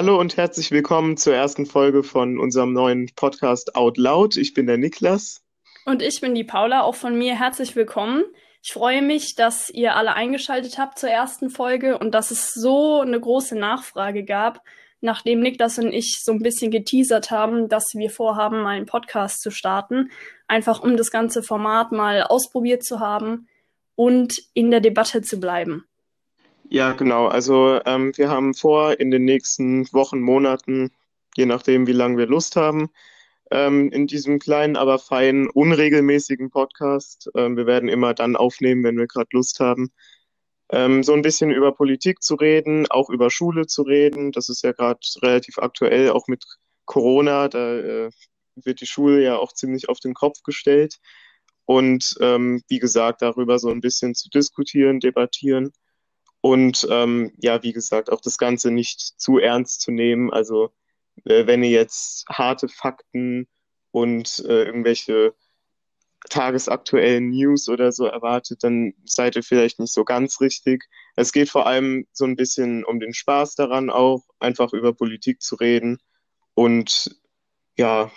Hallo und herzlich willkommen zur ersten Folge von unserem neuen Podcast Out Loud. Ich bin der Niklas. Und ich bin die Paula. Auch von mir herzlich willkommen. Ich freue mich, dass ihr alle eingeschaltet habt zur ersten Folge und dass es so eine große Nachfrage gab, nachdem Niklas und ich so ein bisschen geteasert haben, dass wir vorhaben, einen Podcast zu starten, einfach um das ganze Format mal ausprobiert zu haben und in der Debatte zu bleiben. Ja, genau. Also ähm, wir haben vor, in den nächsten Wochen, Monaten, je nachdem, wie lange wir Lust haben, ähm, in diesem kleinen, aber feinen, unregelmäßigen Podcast, ähm, wir werden immer dann aufnehmen, wenn wir gerade Lust haben, ähm, so ein bisschen über Politik zu reden, auch über Schule zu reden. Das ist ja gerade relativ aktuell, auch mit Corona. Da äh, wird die Schule ja auch ziemlich auf den Kopf gestellt. Und ähm, wie gesagt, darüber so ein bisschen zu diskutieren, debattieren. Und ähm, ja, wie gesagt, auch das Ganze nicht zu ernst zu nehmen. Also äh, wenn ihr jetzt harte Fakten und äh, irgendwelche tagesaktuellen News oder so erwartet, dann seid ihr vielleicht nicht so ganz richtig. Es geht vor allem so ein bisschen um den Spaß daran auch, einfach über Politik zu reden und ja,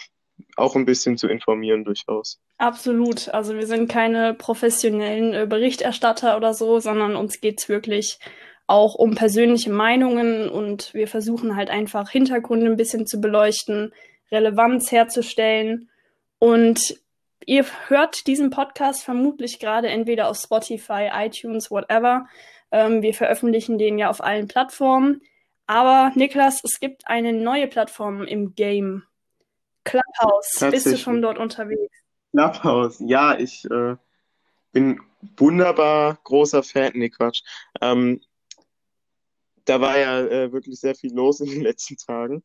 auch ein bisschen zu informieren durchaus. Absolut. Also wir sind keine professionellen äh, Berichterstatter oder so, sondern uns geht's wirklich auch um persönliche Meinungen und wir versuchen halt einfach Hintergründe ein bisschen zu beleuchten, Relevanz herzustellen und Ihr hört diesen Podcast vermutlich gerade entweder auf Spotify, iTunes, whatever. Ähm, wir veröffentlichen den ja auf allen Plattformen. Aber Niklas, es gibt eine neue Plattform im Game. Clubhouse. Bist du schon dort unterwegs? Clubhouse, ja, ich äh, bin wunderbar großer Fan. Nee, Quatsch. Ähm, da war ja äh, wirklich sehr viel los in den letzten Tagen.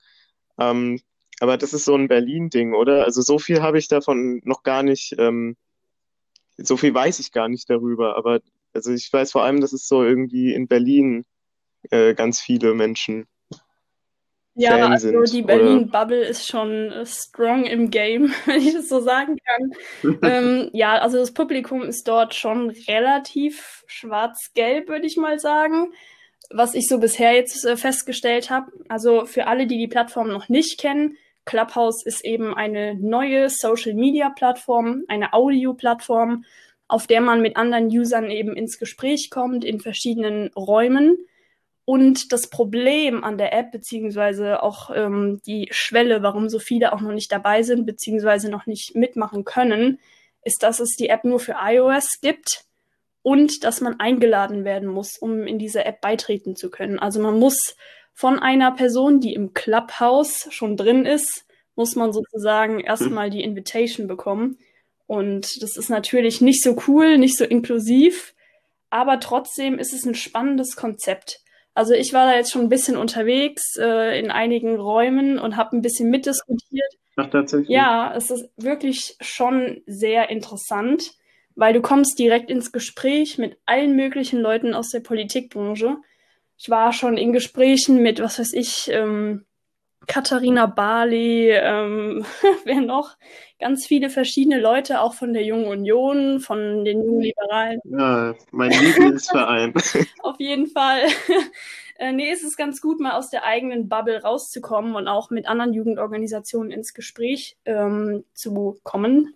Ähm, aber das ist so ein Berlin-Ding, oder? Also so viel habe ich davon noch gar nicht, ähm, so viel weiß ich gar nicht darüber. Aber also ich weiß vor allem, dass es so irgendwie in Berlin äh, ganz viele Menschen. Ja, Fan also sind, die Berlin-Bubble ist schon äh, strong im Game, wenn ich das so sagen kann. ähm, ja, also das Publikum ist dort schon relativ schwarz-gelb, würde ich mal sagen was ich so bisher jetzt äh, festgestellt habe. Also für alle, die die Plattform noch nicht kennen, Clubhouse ist eben eine neue Social-Media-Plattform, eine Audio-Plattform, auf der man mit anderen Usern eben ins Gespräch kommt in verschiedenen Räumen. Und das Problem an der App, beziehungsweise auch ähm, die Schwelle, warum so viele auch noch nicht dabei sind, beziehungsweise noch nicht mitmachen können, ist, dass es die App nur für iOS gibt und dass man eingeladen werden muss, um in diese App beitreten zu können. Also man muss von einer Person, die im Clubhouse schon drin ist, muss man sozusagen erstmal die Invitation bekommen. Und das ist natürlich nicht so cool, nicht so inklusiv, aber trotzdem ist es ein spannendes Konzept. Also ich war da jetzt schon ein bisschen unterwegs äh, in einigen Räumen und habe ein bisschen mitdiskutiert. Ach, tatsächlich. Ja, es ist wirklich schon sehr interessant, weil du kommst direkt ins Gespräch mit allen möglichen Leuten aus der Politikbranche ich war schon in Gesprächen mit, was weiß ich, ähm, Katharina Barley, ähm, wer noch? Ganz viele verschiedene Leute, auch von der Jungen Union, von den Jungen Liberalen. Ja, mein Lieblingsverein. Auf jeden Fall. äh, nee, es ist ganz gut, mal aus der eigenen Bubble rauszukommen und auch mit anderen Jugendorganisationen ins Gespräch ähm, zu kommen.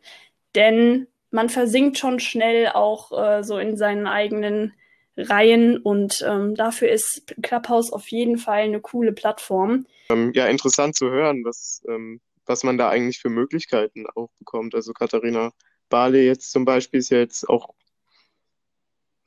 Denn man versinkt schon schnell auch äh, so in seinen eigenen Reihen und ähm, dafür ist Clubhouse auf jeden Fall eine coole Plattform. Ähm, ja, interessant zu hören, was, ähm, was man da eigentlich für Möglichkeiten auch bekommt. Also Katharina Barley jetzt zum Beispiel ist ja jetzt auch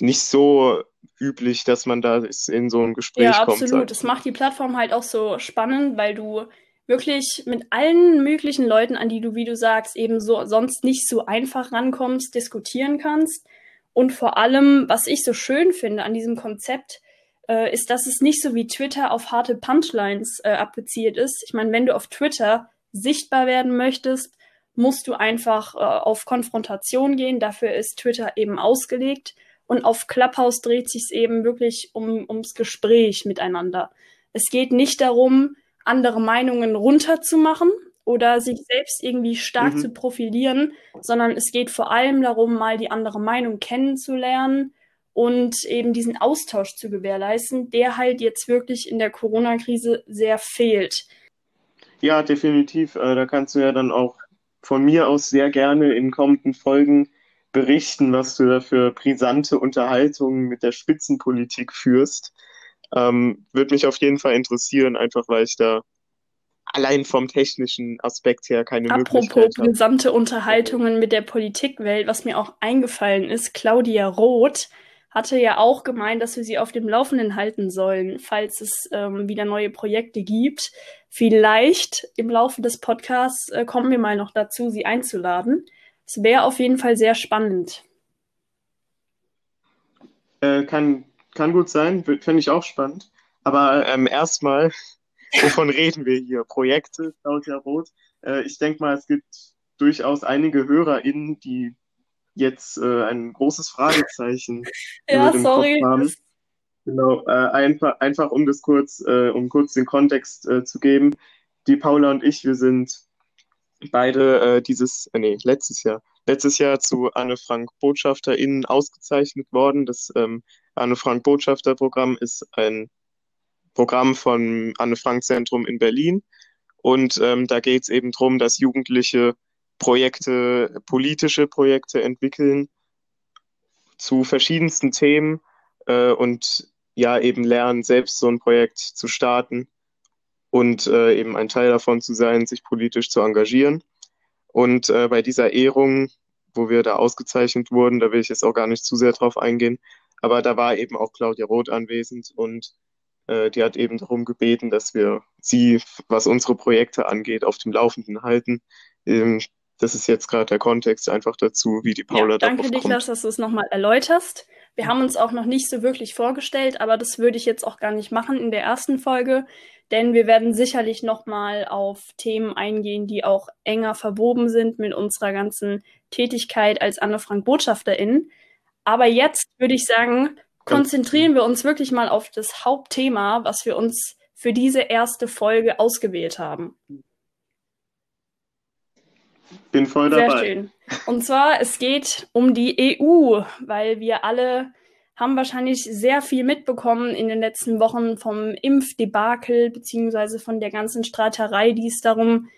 nicht so üblich, dass man da in so ein Gespräch kommt. Ja, absolut. Das macht die Plattform halt auch so spannend, weil du wirklich mit allen möglichen Leuten, an die du, wie du sagst, eben so sonst nicht so einfach rankommst, diskutieren kannst. Und vor allem, was ich so schön finde an diesem Konzept, äh, ist, dass es nicht so wie Twitter auf harte Punchlines äh, abgezielt ist. Ich meine, wenn du auf Twitter sichtbar werden möchtest, musst du einfach äh, auf Konfrontation gehen. Dafür ist Twitter eben ausgelegt. Und auf Clubhouse dreht sich es eben wirklich um, ums Gespräch miteinander. Es geht nicht darum, andere Meinungen runterzumachen, oder sich selbst irgendwie stark mhm. zu profilieren, sondern es geht vor allem darum, mal die andere Meinung kennenzulernen und eben diesen Austausch zu gewährleisten, der halt jetzt wirklich in der Corona-Krise sehr fehlt. Ja, definitiv. Äh, da kannst du ja dann auch von mir aus sehr gerne in kommenden Folgen berichten, was du da für brisante Unterhaltungen mit der Spitzenpolitik führst. Ähm, Würde mich auf jeden Fall interessieren, einfach weil ich da allein vom technischen Aspekt her keine Apropos Möglichkeit. Apropos brisante Unterhaltungen mit der Politikwelt, was mir auch eingefallen ist, Claudia Roth hatte ja auch gemeint, dass wir sie auf dem Laufenden halten sollen, falls es ähm, wieder neue Projekte gibt. Vielleicht im Laufe des Podcasts äh, kommen wir mal noch dazu, sie einzuladen. Es wäre auf jeden Fall sehr spannend. Äh, kann, kann gut sein, finde ich auch spannend. Aber ähm, erstmal, wovon reden wir hier? Projekte, Claudia Roth. Äh, ich denke mal, es gibt durchaus einige HörerInnen, die jetzt äh, ein großes Fragezeichen ja, über sorry. Kopf haben. Genau, äh, einfach, einfach um das kurz, äh, um kurz den Kontext äh, zu geben. Die Paula und ich, wir sind beide äh, dieses, äh, nee, letztes Jahr, letztes Jahr zu Anne Frank BotschafterInnen ausgezeichnet worden. Das ähm, Anne Frank Botschafter Programm ist ein Programm vom Anne Frank Zentrum in Berlin. Und ähm, da geht es eben darum, dass Jugendliche Projekte, politische Projekte entwickeln zu verschiedensten Themen äh, und ja eben lernen, selbst so ein Projekt zu starten und äh, eben ein Teil davon zu sein, sich politisch zu engagieren. Und äh, bei dieser Ehrung, wo wir da ausgezeichnet wurden, da will ich jetzt auch gar nicht zu sehr drauf eingehen, aber da war eben auch Claudia Roth anwesend und die hat eben darum gebeten, dass wir sie, was unsere Projekte angeht, auf dem Laufenden halten. Ähm, das ist jetzt gerade der Kontext einfach dazu, wie die Paula ja, danke, darauf Danke, Niklas, dass du es nochmal erläuterst. Wir haben uns auch noch nicht so wirklich vorgestellt, aber das würde ich jetzt auch gar nicht machen in der ersten Folge denn wir werden sicherlich nochmal auf Themen eingehen, die auch enger verwoben sind mit unserer ganzen Tätigkeit als Anne Frank Botschafterin. Aber jetzt würde ich sagen, konzentrieren wir uns wirklich mal auf das Hauptthema, was wir uns für diese erste Folge ausgewählt haben. Bin voll dabei. Sehr schön. Und zwar, es geht um die EU, weil wir alle haben wahrscheinlich sehr viel mitbekommen in den letzten Wochen vom Impfdebakel beziehungsweise von der ganzen Streiterei, die es darum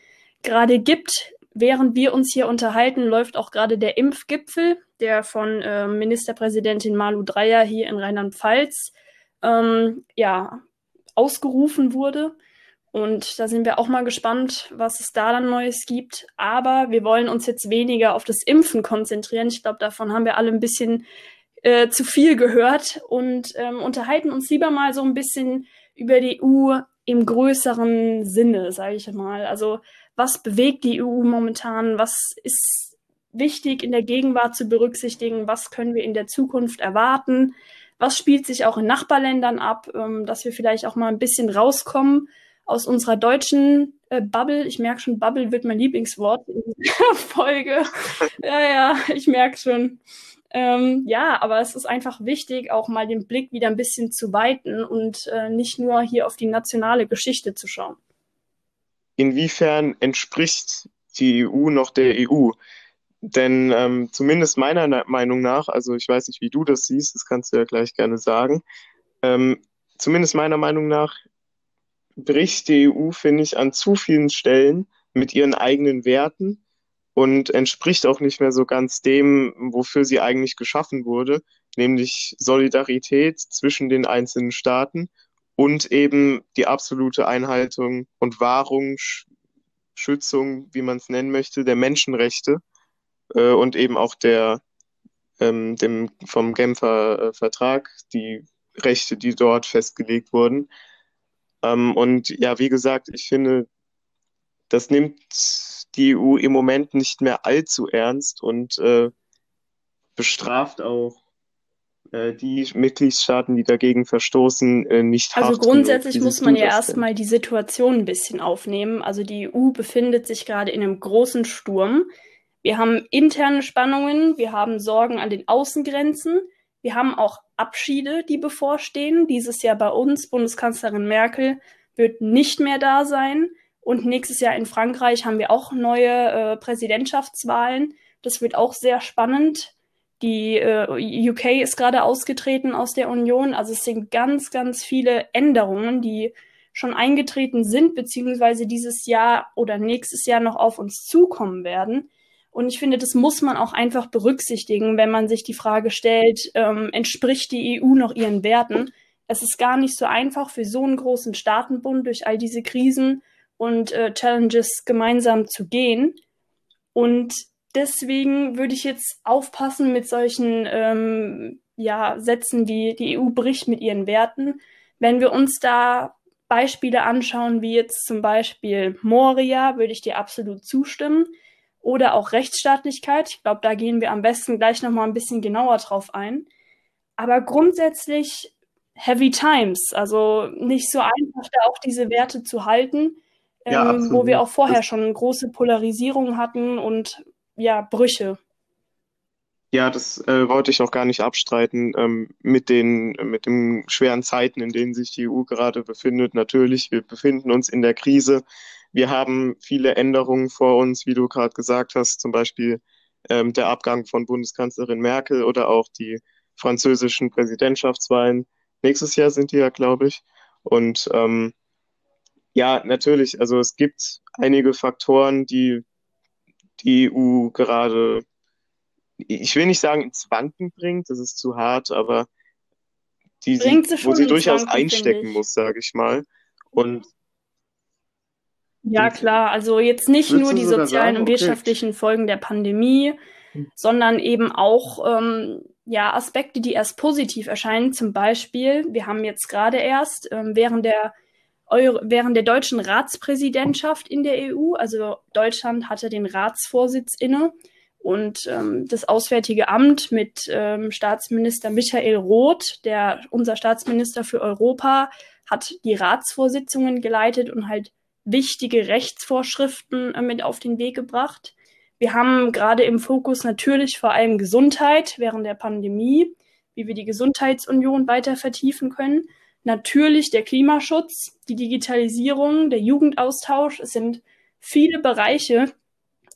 gerade gibt. Während wir uns hier unterhalten, läuft auch gerade der Impfgipfel, der von äh, Ministerpräsidentin Malu Dreyer hier in Rheinland-Pfalz ähm, ja, ausgerufen wurde. Und da sind wir auch mal gespannt, was es da dann Neues gibt. Aber wir wollen uns jetzt weniger auf das Impfen konzentrieren. Ich glaube, davon haben wir alle ein bisschen äh, zu viel gehört und ähm, unterhalten uns lieber mal so ein bisschen über die EU im größeren Sinne, sage ich mal. Also was bewegt die EU momentan? Was ist wichtig in der Gegenwart zu berücksichtigen? Was können wir in der Zukunft erwarten? Was spielt sich auch in Nachbarländern ab, ähm, dass wir vielleicht auch mal ein bisschen rauskommen aus unserer deutschen äh, Bubble. Ich merke schon, Bubble wird mein Lieblingswort in dieser Folge. ja, ja, ich merke schon. Ähm, ja, aber es ist einfach wichtig, auch mal den Blick wieder ein bisschen zu weiten und äh, nicht nur hier auf die nationale Geschichte zu schauen. Inwiefern entspricht die EU noch der EU? Denn ähm, zumindest meiner Meinung nach, also ich weiß nicht, wie du das siehst, das kannst du ja gleich gerne sagen, ähm, zumindest meiner Meinung nach bricht die EU, finde ich, an zu vielen Stellen mit ihren eigenen Werten und entspricht auch nicht mehr so ganz dem, wofür sie eigentlich geschaffen wurde, nämlich Solidarität zwischen den einzelnen Staaten und eben die absolute Einhaltung und Wahrung, Schützung, wie man es nennen möchte, der Menschenrechte äh, und eben auch der ähm, dem vom Genfer äh, Vertrag, die Rechte, die dort festgelegt wurden. Ähm, und ja, wie gesagt, ich finde, das nimmt die EU im Moment nicht mehr allzu ernst und äh, bestraft auch die Mitgliedstaaten, die dagegen verstoßen, äh, nicht Also grundsätzlich muss man ja erstmal die Situation ein bisschen aufnehmen. Also die EU befindet sich gerade in einem großen Sturm. Wir haben interne Spannungen, wir haben Sorgen an den Außengrenzen, wir haben auch Abschiede, die bevorstehen. Dieses Jahr bei uns, Bundeskanzlerin Merkel wird nicht mehr da sein. Und nächstes Jahr in Frankreich haben wir auch neue äh, Präsidentschaftswahlen. Das wird auch sehr spannend. Die äh, UK ist gerade ausgetreten aus der Union. Also es sind ganz, ganz viele Änderungen, die schon eingetreten sind, beziehungsweise dieses Jahr oder nächstes Jahr noch auf uns zukommen werden. Und ich finde, das muss man auch einfach berücksichtigen, wenn man sich die Frage stellt, ähm, entspricht die EU noch ihren Werten? Es ist gar nicht so einfach für so einen großen Staatenbund durch all diese Krisen und äh, Challenges gemeinsam zu gehen. Und deswegen würde ich jetzt aufpassen mit solchen ähm, ja, Sätzen wie die EU bricht mit ihren Werten. Wenn wir uns da Beispiele anschauen, wie jetzt zum Beispiel Moria, würde ich dir absolut zustimmen. Oder auch Rechtsstaatlichkeit. Ich glaube, da gehen wir am besten gleich nochmal ein bisschen genauer drauf ein. Aber grundsätzlich Heavy Times, also nicht so einfach, da auch diese Werte zu halten, ja, ähm, wo wir auch vorher schon große Polarisierung hatten und ja, Brüche. Ja, das äh, wollte ich auch gar nicht abstreiten ähm, mit den mit den schweren Zeiten, in denen sich die EU gerade befindet. Natürlich, wir befinden uns in der Krise. Wir haben viele Änderungen vor uns, wie du gerade gesagt hast, zum Beispiel ähm, der Abgang von Bundeskanzlerin Merkel oder auch die französischen Präsidentschaftswahlen. Nächstes Jahr sind die ja, glaube ich. Und ähm, ja, natürlich, also es gibt einige Faktoren, die die EU gerade, ich will nicht sagen ins Wanken bringt, das ist zu hart, aber die, sie, wo sie durchaus Wanken, einstecken muss, sage ich mal. Und ja, klar. Also jetzt nicht nur die sozialen sagen, und wirtschaftlichen okay. Folgen der Pandemie, sondern eben auch ähm, ja, Aspekte, die erst positiv erscheinen. Zum Beispiel, wir haben jetzt gerade erst ähm, während der Euro während der deutschen Ratspräsidentschaft in der EU, also Deutschland hatte den Ratsvorsitz inne und ähm, das Auswärtige Amt mit ähm, Staatsminister Michael Roth, der unser Staatsminister für Europa, hat die Ratsvorsitzungen geleitet und halt wichtige Rechtsvorschriften äh, mit auf den Weg gebracht. Wir haben gerade im Fokus natürlich vor allem Gesundheit während der Pandemie, wie wir die Gesundheitsunion weiter vertiefen können natürlich der Klimaschutz, die Digitalisierung, der Jugendaustausch. Es sind viele Bereiche,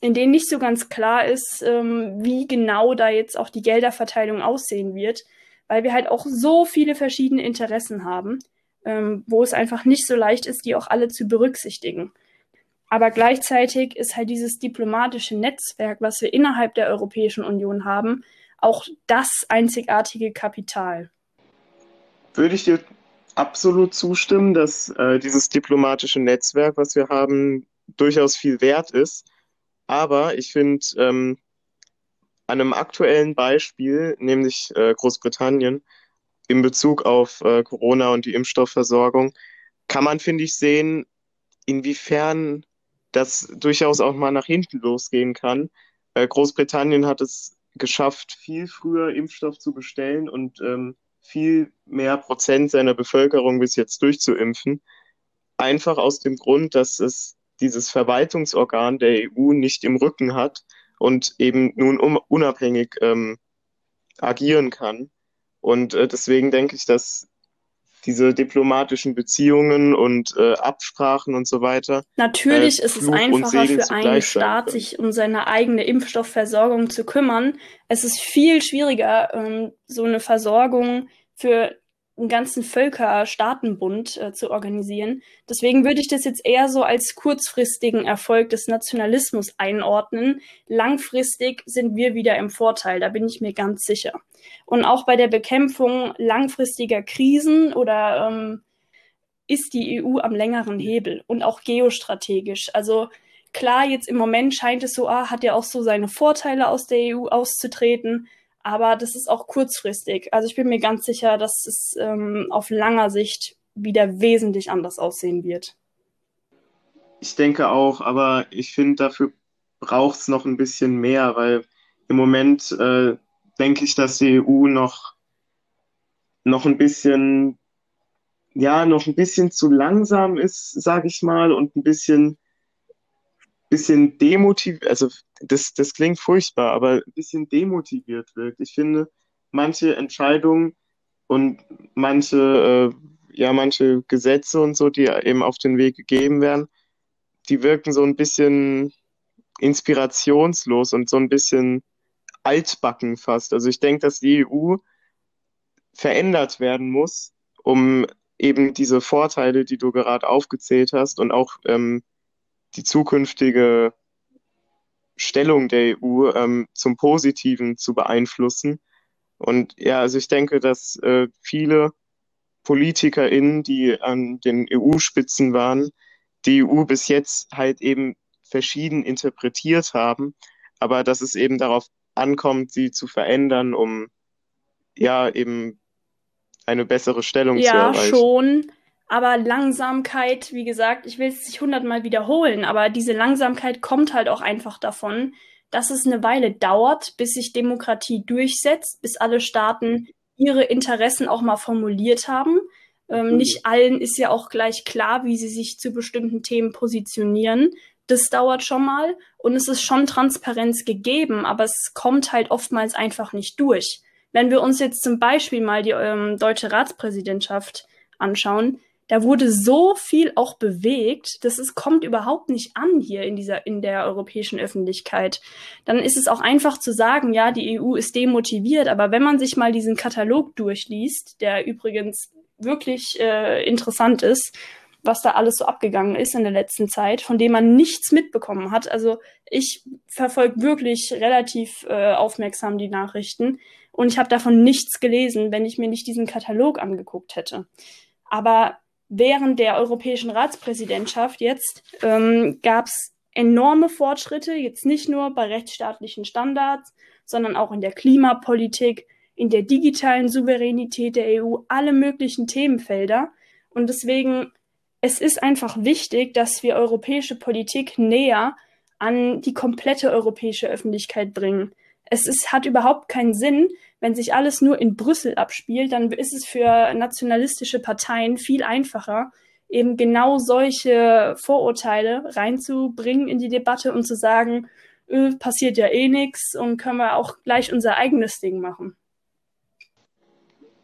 in denen nicht so ganz klar ist, ähm, wie genau da jetzt auch die Gelderverteilung aussehen wird, weil wir halt auch so viele verschiedene Interessen haben, ähm, wo es einfach nicht so leicht ist, die auch alle zu berücksichtigen. Aber gleichzeitig ist halt dieses diplomatische Netzwerk, was wir innerhalb der Europäischen Union haben, auch das einzigartige Kapital. Würde ich dir absolut zustimmen, dass äh, dieses diplomatische Netzwerk, was wir haben, durchaus viel wert ist. Aber ich finde, ähm, an einem aktuellen Beispiel, nämlich äh, Großbritannien, in Bezug auf äh, Corona und die Impfstoffversorgung, kann man, finde ich, sehen, inwiefern das durchaus auch mal nach hinten losgehen kann. Äh, Großbritannien hat es geschafft, viel früher Impfstoff zu bestellen und ähm, viel mehr Prozent seiner Bevölkerung bis jetzt durchzuimpfen. Einfach aus dem Grund, dass es dieses Verwaltungsorgan der EU nicht im Rücken hat und eben nun unabhängig ähm, agieren kann. Und äh, deswegen denke ich, dass diese diplomatischen Beziehungen und äh, Absprachen und so weiter. Natürlich äh, ist es einfacher für einen Staat, sich um seine eigene Impfstoffversorgung zu kümmern. Es ist viel schwieriger, ähm, so eine Versorgung für einen ganzen Völkerstaatenbund äh, zu organisieren. Deswegen würde ich das jetzt eher so als kurzfristigen Erfolg des Nationalismus einordnen. Langfristig sind wir wieder im Vorteil, da bin ich mir ganz sicher. Und auch bei der Bekämpfung langfristiger Krisen oder ähm, ist die EU am längeren Hebel und auch geostrategisch. Also klar, jetzt im Moment scheint es so, ah, hat ja auch so seine Vorteile aus der EU auszutreten. Aber das ist auch kurzfristig. Also ich bin mir ganz sicher, dass es ähm, auf langer Sicht wieder wesentlich anders aussehen wird. Ich denke auch, aber ich finde, dafür braucht es noch ein bisschen mehr, weil im Moment äh, denke ich, dass die EU noch, noch ein bisschen, ja, noch ein bisschen zu langsam ist, sage ich mal, und ein bisschen bisschen demotiviert, also das, das klingt furchtbar, aber ein bisschen demotiviert wirkt. Ich finde, manche Entscheidungen und manche, äh, ja, manche Gesetze und so, die eben auf den Weg gegeben werden, die wirken so ein bisschen inspirationslos und so ein bisschen altbacken fast. Also ich denke, dass die EU verändert werden muss, um eben diese Vorteile, die du gerade aufgezählt hast und auch ähm, die zukünftige Stellung der EU ähm, zum Positiven zu beeinflussen. Und ja, also ich denke, dass äh, viele PolitikerInnen, die an den EU-Spitzen waren, die EU bis jetzt halt eben verschieden interpretiert haben, aber dass es eben darauf ankommt, sie zu verändern, um ja eben eine bessere Stellung ja, zu erreichen. Ja, schon. Aber Langsamkeit, wie gesagt, ich will es nicht hundertmal wiederholen, aber diese Langsamkeit kommt halt auch einfach davon, dass es eine Weile dauert, bis sich Demokratie durchsetzt, bis alle Staaten ihre Interessen auch mal formuliert haben. Ähm, mhm. Nicht allen ist ja auch gleich klar, wie sie sich zu bestimmten Themen positionieren. Das dauert schon mal und es ist schon Transparenz gegeben, aber es kommt halt oftmals einfach nicht durch. Wenn wir uns jetzt zum Beispiel mal die ähm, deutsche Ratspräsidentschaft anschauen, da wurde so viel auch bewegt, dass es kommt überhaupt nicht an hier in dieser, in der europäischen Öffentlichkeit. Dann ist es auch einfach zu sagen, ja, die EU ist demotiviert, aber wenn man sich mal diesen Katalog durchliest, der übrigens wirklich äh, interessant ist, was da alles so abgegangen ist in der letzten Zeit, von dem man nichts mitbekommen hat. Also ich verfolge wirklich relativ äh, aufmerksam die Nachrichten und ich habe davon nichts gelesen, wenn ich mir nicht diesen Katalog angeguckt hätte. Aber während der europäischen Ratspräsidentschaft jetzt ähm, gab es enorme Fortschritte, jetzt nicht nur bei rechtsstaatlichen Standards, sondern auch in der Klimapolitik, in der digitalen Souveränität der EU, alle möglichen Themenfelder. Und deswegen, es ist einfach wichtig, dass wir europäische Politik näher an die komplette europäische Öffentlichkeit bringen es ist, hat überhaupt keinen Sinn, wenn sich alles nur in Brüssel abspielt, dann ist es für nationalistische Parteien viel einfacher, eben genau solche Vorurteile reinzubringen in die Debatte und zu sagen, öh, passiert ja eh nichts und können wir auch gleich unser eigenes Ding machen.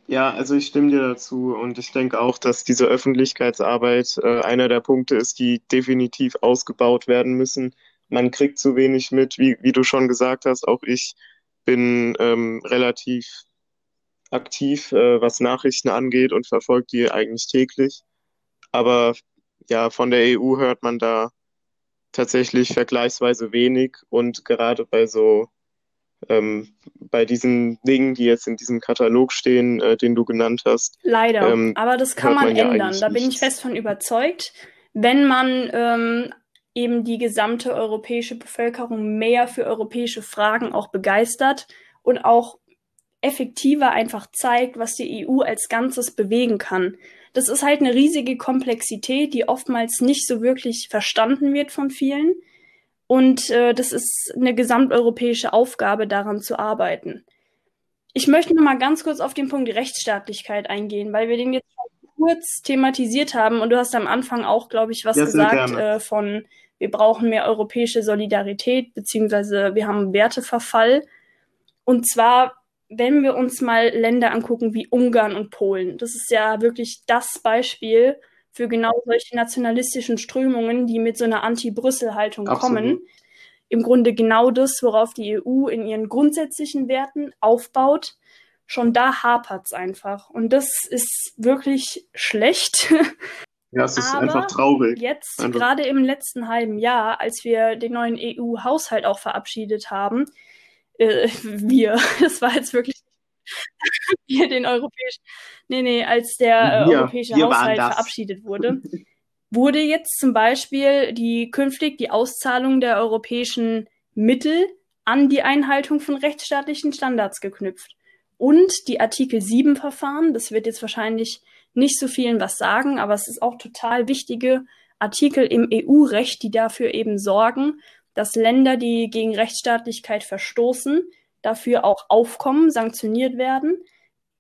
Ja, also ich stimme dir dazu und ich denke auch, dass diese Öffentlichkeitsarbeit äh, einer der Punkte ist, die definitiv ausgebaut werden müssen man kriegt zu wenig mit, wie, wie du schon gesagt hast. Auch ich bin ähm, relativ aktiv, äh, was Nachrichten angeht und verfolge die eigentlich täglich. Aber ja, von der EU hört man da tatsächlich vergleichsweise wenig und gerade bei so ähm, bei diesen Dingen, die jetzt in diesem Katalog stehen, äh, den du genannt hast. Leider, ähm, aber das kann man, man ja ändern. Da bin ich fest von überzeugt. Wenn man ähm, eben die gesamte europäische Bevölkerung mehr für europäische Fragen auch begeistert und auch effektiver einfach zeigt, was die EU als Ganzes bewegen kann. Das ist halt eine riesige Komplexität, die oftmals nicht so wirklich verstanden wird von vielen. Und äh, das ist eine gesamteuropäische Aufgabe, daran zu arbeiten. Ich möchte noch mal ganz kurz auf den Punkt Rechtsstaatlichkeit eingehen, weil wir den jetzt kurz thematisiert haben und du hast am Anfang auch, glaube ich, was ja, gesagt äh, von wir brauchen mehr europäische Solidarität, beziehungsweise wir haben Werteverfall. Und zwar, wenn wir uns mal Länder angucken wie Ungarn und Polen, das ist ja wirklich das Beispiel für genau solche nationalistischen Strömungen, die mit so einer Anti-Brüssel-Haltung kommen. Im Grunde genau das, worauf die EU in ihren grundsätzlichen Werten aufbaut. Schon da hapert's einfach. Und das ist wirklich schlecht. Ja, es ist Aber einfach traurig. Jetzt, einfach. gerade im letzten halben Jahr, als wir den neuen EU-Haushalt auch verabschiedet haben, äh, wir, das war jetzt wirklich wir den europäischen, nee, nee, als der äh, europäische Haushalt verabschiedet wurde, wurde jetzt zum Beispiel die künftig die Auszahlung der europäischen Mittel an die Einhaltung von rechtsstaatlichen Standards geknüpft. Und die Artikel 7 Verfahren, das wird jetzt wahrscheinlich nicht so vielen was sagen, aber es ist auch total wichtige Artikel im EU-Recht, die dafür eben sorgen, dass Länder, die gegen Rechtsstaatlichkeit verstoßen, dafür auch aufkommen, sanktioniert werden.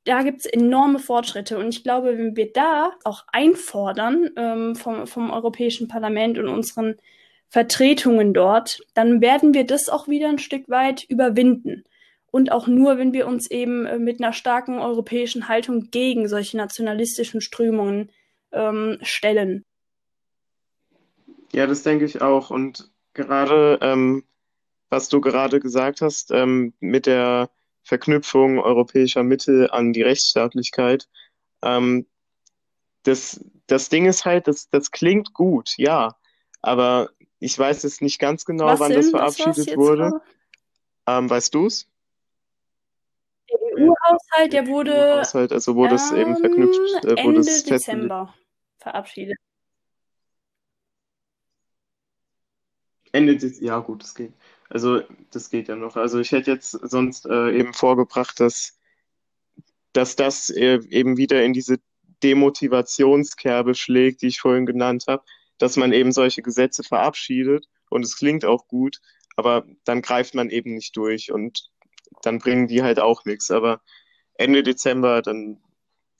Da gibt es enorme Fortschritte und ich glaube, wenn wir da auch einfordern ähm, vom, vom Europäischen Parlament und unseren Vertretungen dort, dann werden wir das auch wieder ein Stück weit überwinden und auch nur, wenn wir uns eben äh, mit einer starken europäischen Haltung gegen solche nationalistischen Strömungen ähm, stellen. Ja, das denke ich auch. Und gerade ähm, was du gerade gesagt hast, ähm, mit der Verknüpfung europäischer Mittel an die Rechtsstaatlichkeit. Ähm, das, das Ding ist halt, das, das klingt gut, ja, aber ich weiß jetzt nicht ganz genau, Was wann das verabschiedet wurde. Ähm, weißt du es? Der EU-Haushalt, der wurde, EU-Haushalt, also wurde es eben verknüpft, äh, wurde Ende es Dezember verabschiedet. Ende Dezember, ja gut, das geht. Also das geht ja noch. Also ich hätte jetzt sonst äh, eben vorgebracht, dass, dass das äh, eben wieder in diese Demotivationskerbe schlägt, die ich vorhin genannt habe, dass man eben solche Gesetze verabschiedet und es klingt auch gut, aber dann greift man eben nicht durch und dann bringen die halt auch nichts. Aber Ende Dezember, dann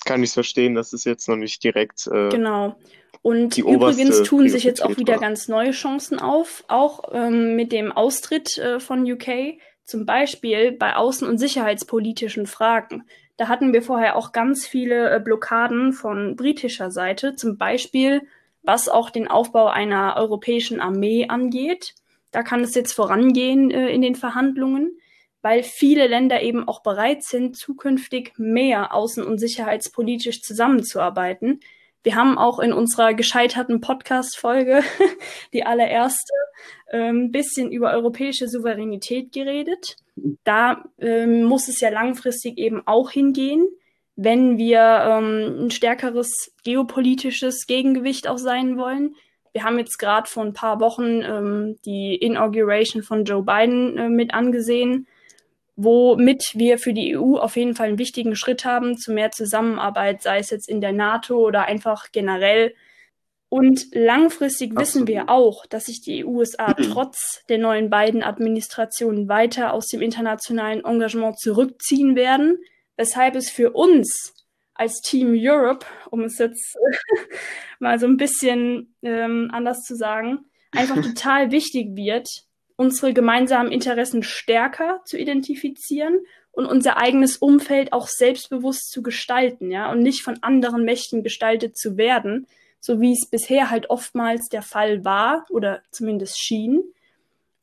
kann ich es verstehen, dass es jetzt noch nicht direkt. Äh, genau. Und übrigens tun sich jetzt auch wieder war. ganz neue Chancen auf, auch ähm, mit dem Austritt äh, von UK, zum Beispiel bei außen- und sicherheitspolitischen Fragen. Da hatten wir vorher auch ganz viele äh, Blockaden von britischer Seite, zum Beispiel was auch den Aufbau einer europäischen Armee angeht. Da kann es jetzt vorangehen äh, in den Verhandlungen, weil viele Länder eben auch bereit sind, zukünftig mehr außen- und sicherheitspolitisch zusammenzuarbeiten. Wir haben auch in unserer gescheiterten Podcast-Folge, die allererste, ein ähm, bisschen über europäische Souveränität geredet. Da ähm, muss es ja langfristig eben auch hingehen, wenn wir ähm, ein stärkeres geopolitisches Gegengewicht auch sein wollen. Wir haben jetzt gerade vor ein paar Wochen ähm, die Inauguration von Joe Biden äh, mit angesehen, womit wir für die EU auf jeden Fall einen wichtigen Schritt haben zu mehr Zusammenarbeit, sei es jetzt in der NATO oder einfach generell. Und langfristig Absolut. wissen wir auch, dass sich die USA mhm. trotz der neuen beiden Administrationen weiter aus dem internationalen Engagement zurückziehen werden weshalb es für uns als Team Europe, um es jetzt mal so ein bisschen ähm, anders zu sagen, einfach total wichtig wird, unsere gemeinsamen Interessen stärker zu identifizieren und unser eigenes Umfeld auch selbstbewusst zu gestalten, ja, und nicht von anderen Mächten gestaltet zu werden, so wie es bisher halt oftmals der Fall war oder zumindest schien.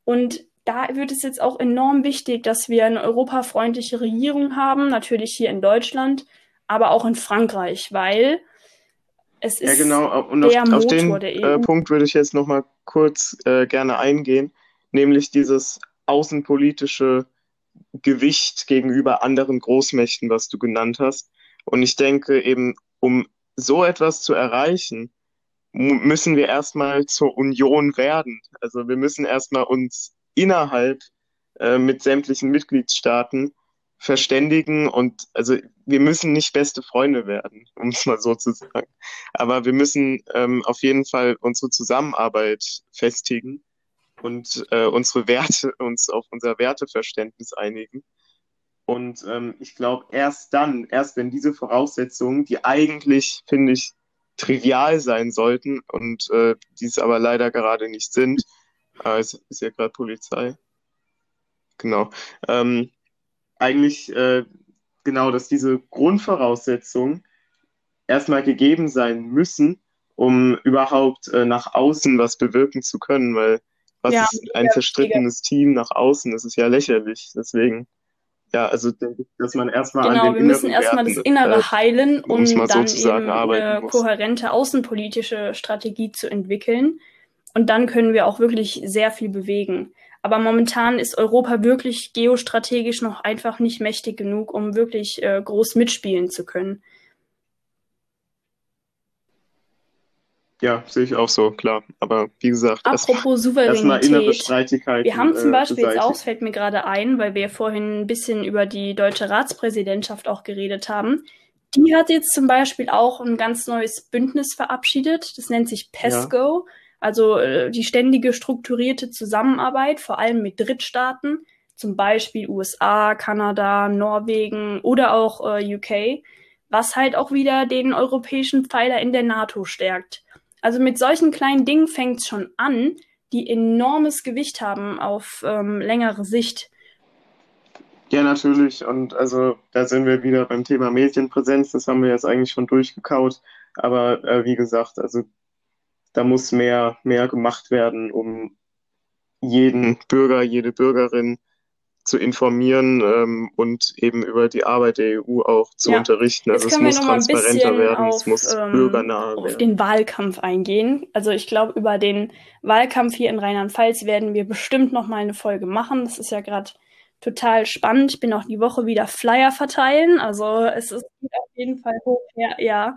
Und da wird es jetzt auch enorm wichtig, dass wir eine europafreundliche Regierung haben, natürlich hier in Deutschland, aber auch in Frankreich, weil es ist ja, genau. Und der auf, Motor den der EU. Äh, Punkt würde ich jetzt noch mal kurz äh, gerne eingehen, nämlich dieses außenpolitische Gewicht gegenüber anderen Großmächten, was du genannt hast. Und ich denke eben, um so etwas zu erreichen, müssen wir erstmal zur Union werden. Also wir müssen erstmal uns innerhalb äh, mit sämtlichen Mitgliedstaaten verständigen und also wir müssen nicht beste Freunde werden, um es mal so zu sagen. Aber wir müssen ähm, auf jeden Fall unsere Zusammenarbeit festigen und äh, unsere Werte, uns auf unser Werteverständnis einigen. Und ähm, ich glaube, erst dann, erst wenn diese Voraussetzungen, die eigentlich, finde ich, trivial sein sollten und äh, die es aber leider gerade nicht sind, Ah, ist, ist ja gerade Polizei. Genau. Ähm, eigentlich äh, genau, dass diese Grundvoraussetzungen erstmal gegeben sein müssen, um überhaupt äh, nach außen was bewirken zu können, weil was ja, ist ein zerstrittenes Team nach außen? Das ist ja lächerlich. Deswegen, ja, also dass man erstmal genau, an den wir müssen erstmal das Innere äh, heilen, um dann eben eine muss. kohärente außenpolitische Strategie zu entwickeln. Und dann können wir auch wirklich sehr viel bewegen. Aber momentan ist Europa wirklich geostrategisch noch einfach nicht mächtig genug, um wirklich äh, groß mitspielen zu können. Ja, sehe ich auch so, klar. Aber wie gesagt, apropos Souveränität. Wir haben zum äh, Beispiel jetzt auch, es fällt mir gerade ein, weil wir ja vorhin ein bisschen über die deutsche Ratspräsidentschaft auch geredet haben. Die hat jetzt zum Beispiel auch ein ganz neues Bündnis verabschiedet. Das nennt sich PESCO. Ja also äh, die ständige strukturierte Zusammenarbeit, vor allem mit Drittstaaten, zum Beispiel USA, Kanada, Norwegen oder auch äh, UK, was halt auch wieder den europäischen Pfeiler in der NATO stärkt. Also mit solchen kleinen Dingen fängt es schon an, die enormes Gewicht haben auf ähm, längere Sicht. Ja, natürlich. Und also da sind wir wieder beim Thema Medienpräsenz. Das haben wir jetzt eigentlich schon durchgekaut. Aber äh, wie gesagt, also da muss mehr, mehr gemacht werden, um jeden Bürger, jede Bürgerin zu informieren ähm, und eben über die Arbeit der EU auch zu ja. unterrichten. Also es muss transparenter werden, auf, es muss ähm, bürgernah werden. Auf den Wahlkampf eingehen. Also ich glaube, über den Wahlkampf hier in Rheinland-Pfalz werden wir bestimmt noch mal eine Folge machen. Das ist ja gerade total spannend. Ich bin auch die Woche wieder Flyer verteilen. Also es ist auf jeden Fall hoch. Ja, ja.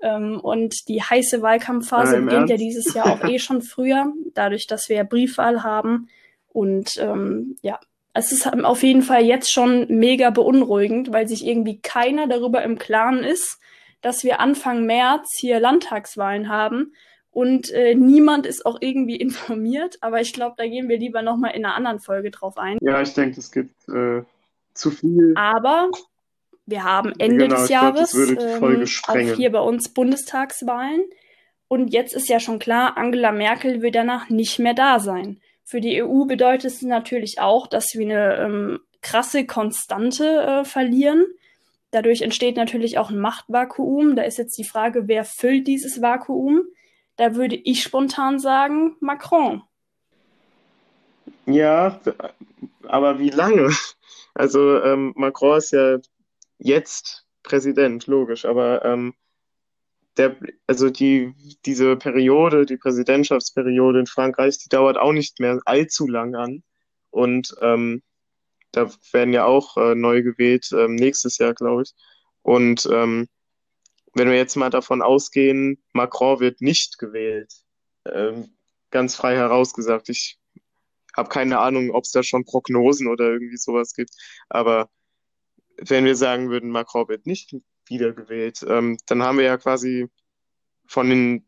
Ähm, und die heiße Wahlkampfphase ja, beginnt Ernst? ja dieses Jahr auch eh schon früher, dadurch, dass wir ja Briefwahl haben. Und ähm, ja, es ist auf jeden Fall jetzt schon mega beunruhigend, weil sich irgendwie keiner darüber im Klaren ist, dass wir Anfang März hier Landtagswahlen haben und äh, niemand ist auch irgendwie informiert. Aber ich glaube, da gehen wir lieber nochmal in einer anderen Folge drauf ein. Ja, ich denke, es gibt äh, zu viel. Aber wir haben Ende genau, des Jahres glaub, ähm, auch hier bei uns Bundestagswahlen. Und jetzt ist ja schon klar, Angela Merkel wird danach nicht mehr da sein. Für die EU bedeutet es natürlich auch, dass wir eine ähm, krasse Konstante äh, verlieren. Dadurch entsteht natürlich auch ein Machtvakuum. Da ist jetzt die Frage, wer füllt dieses Vakuum? Da würde ich spontan sagen, Macron. Ja, aber wie lange? Also ähm, Macron ist ja jetzt Präsident, logisch, aber ähm, der, also die, diese Periode, die Präsidentschaftsperiode in Frankreich, die dauert auch nicht mehr allzu lang an. Und ähm, da werden ja auch äh, neu gewählt, ähm, nächstes Jahr, glaube ich. Und ähm, wenn wir jetzt mal davon ausgehen, Macron wird nicht gewählt, ähm, ganz frei herausgesagt, ich habe keine Ahnung, ob es da schon Prognosen oder irgendwie sowas gibt, aber wenn wir sagen würden, Macron wird nicht wiedergewählt. Ähm, dann haben wir ja quasi von den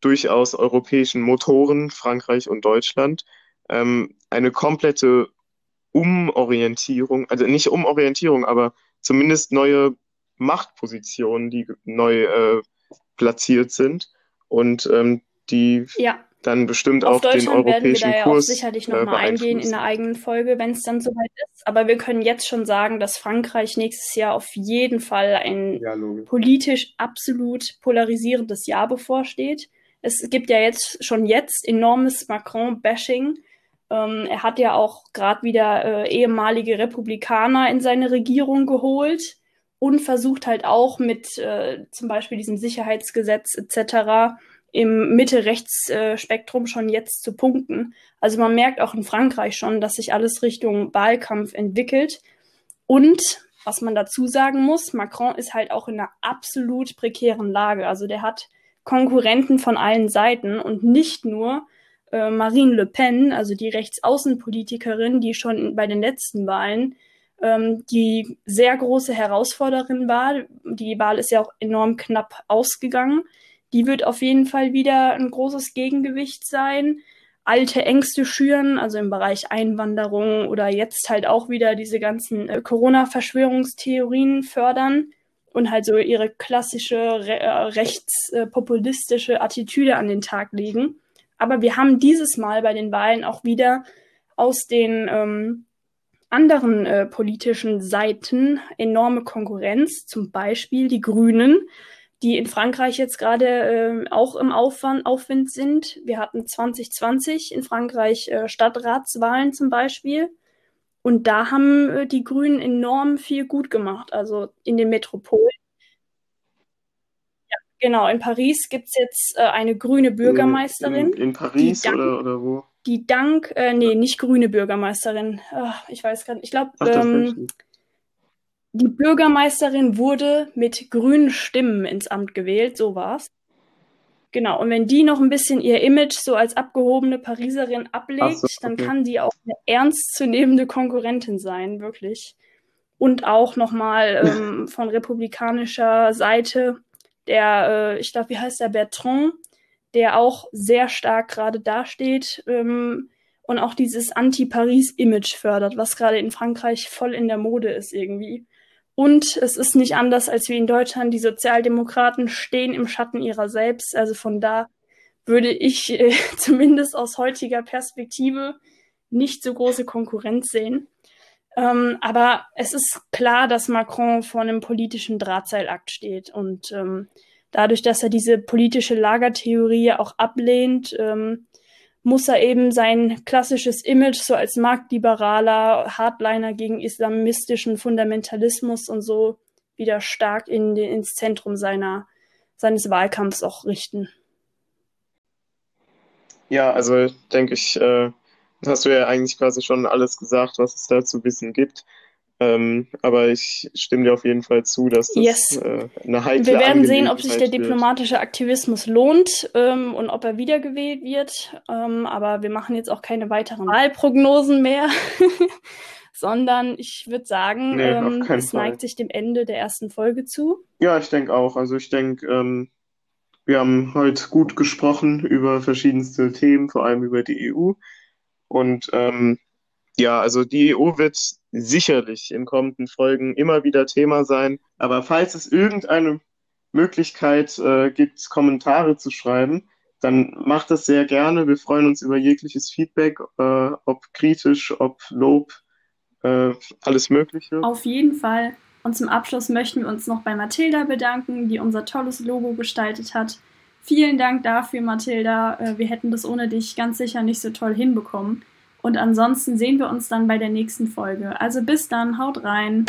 durchaus europäischen Motoren, Frankreich und Deutschland, ähm, eine komplette Umorientierung, also nicht Umorientierung, aber zumindest neue Machtpositionen, die neu äh, platziert sind und ähm, die ja dann bestimmt Auf auch den europäischen werden wir da Kurs. Ja auch sicherlich nochmal äh, eingehen in einer eigenen Folge, wenn es dann soweit ist. Aber wir können jetzt schon sagen, dass Frankreich nächstes Jahr auf jeden Fall ein ja, politisch absolut polarisierendes Jahr bevorsteht. Es gibt ja jetzt schon jetzt enormes Macron-Bashing. Ähm, er hat ja auch gerade wieder äh, ehemalige Republikaner in seine Regierung geholt und versucht halt auch mit äh, zum Beispiel diesem Sicherheitsgesetz etc im Mitte-Rechts-Spektrum schon jetzt zu punkten. Also man merkt auch in Frankreich schon, dass sich alles Richtung Wahlkampf entwickelt. Und was man dazu sagen muss, Macron ist halt auch in einer absolut prekären Lage. Also der hat Konkurrenten von allen Seiten und nicht nur äh, Marine Le Pen, also die Rechtsaußenpolitikerin, die schon bei den letzten Wahlen ähm, die sehr große Herausforderin war. Die Wahl ist ja auch enorm knapp ausgegangen. Die wird auf jeden Fall wieder ein großes Gegengewicht sein. Alte Ängste schüren, also im Bereich Einwanderung oder jetzt halt auch wieder diese ganzen äh, Corona-Verschwörungstheorien fördern und halt so ihre klassische re äh, rechtspopulistische Attitüde an den Tag legen. Aber wir haben dieses Mal bei den Wahlen auch wieder aus den ähm, anderen äh, politischen Seiten enorme Konkurrenz, zum Beispiel die Grünen, die in Frankreich jetzt gerade äh, auch im Aufwand, Aufwind sind. Wir hatten 2020 in Frankreich äh, Stadtratswahlen zum Beispiel. Und da haben äh, die Grünen enorm viel gut gemacht, also in den Metropolen. Ja, genau, in Paris gibt es jetzt äh, eine grüne Bürgermeisterin. In, in Paris dank, oder, oder wo? Die dank, äh, nee, nicht grüne Bürgermeisterin. Ach, ich weiß gar nicht. Ich glaube, ähm, die Bürgermeisterin wurde mit grünen Stimmen ins Amt gewählt, so war's. Genau, und wenn die noch ein bisschen ihr Image so als abgehobene Pariserin ablegt, so, okay. dann kann die auch eine ernstzunehmende Konkurrentin sein, wirklich. Und auch nochmal ähm, von republikanischer Seite der, äh, ich glaube, wie heißt der, Bertrand, der auch sehr stark gerade dasteht ähm, und auch dieses Anti-Paris-Image fördert, was gerade in Frankreich voll in der Mode ist irgendwie. Und es ist nicht anders als wie in Deutschland. Die Sozialdemokraten stehen im Schatten ihrer selbst. Also von da würde ich äh, zumindest aus heutiger Perspektive nicht so große Konkurrenz sehen. Ähm, aber es ist klar, dass Macron vor einem politischen Drahtseilakt steht. Und ähm, dadurch, dass er diese politische Lagertheorie auch ablehnt, ähm, muss er eben sein klassisches Image so als marktliberaler Hardliner gegen islamistischen Fundamentalismus und so wieder stark in den, ins Zentrum seiner, seines Wahlkampfs auch richten. Ja, also denke ich, äh, hast du ja eigentlich quasi schon alles gesagt, was es da zu wissen gibt. Ähm, aber ich stimme dir auf jeden Fall zu, dass das yes. äh, eine heikle Wir werden sehen, ob sich der diplomatische Aktivismus lohnt ähm, und ob er wiedergewählt wird. Ähm, aber wir machen jetzt auch keine weiteren Wahlprognosen mehr, sondern ich würde sagen, nee, ähm, es Fall. neigt sich dem Ende der ersten Folge zu. Ja, ich denke auch. Also ich denke, ähm, wir haben heute gut gesprochen über verschiedenste Themen, vor allem über die EU. Und ähm, ja, also die EU wird sicherlich in kommenden Folgen immer wieder Thema sein. Aber falls es irgendeine Möglichkeit äh, gibt, Kommentare zu schreiben, dann macht das sehr gerne. Wir freuen uns über jegliches Feedback, äh, ob kritisch, ob Lob, äh, alles Mögliche. Auf jeden Fall. Und zum Abschluss möchten wir uns noch bei Mathilda bedanken, die unser tolles Logo gestaltet hat. Vielen Dank dafür, Mathilda. Äh, wir hätten das ohne dich ganz sicher nicht so toll hinbekommen. Und ansonsten sehen wir uns dann bei der nächsten Folge. Also bis dann, haut rein.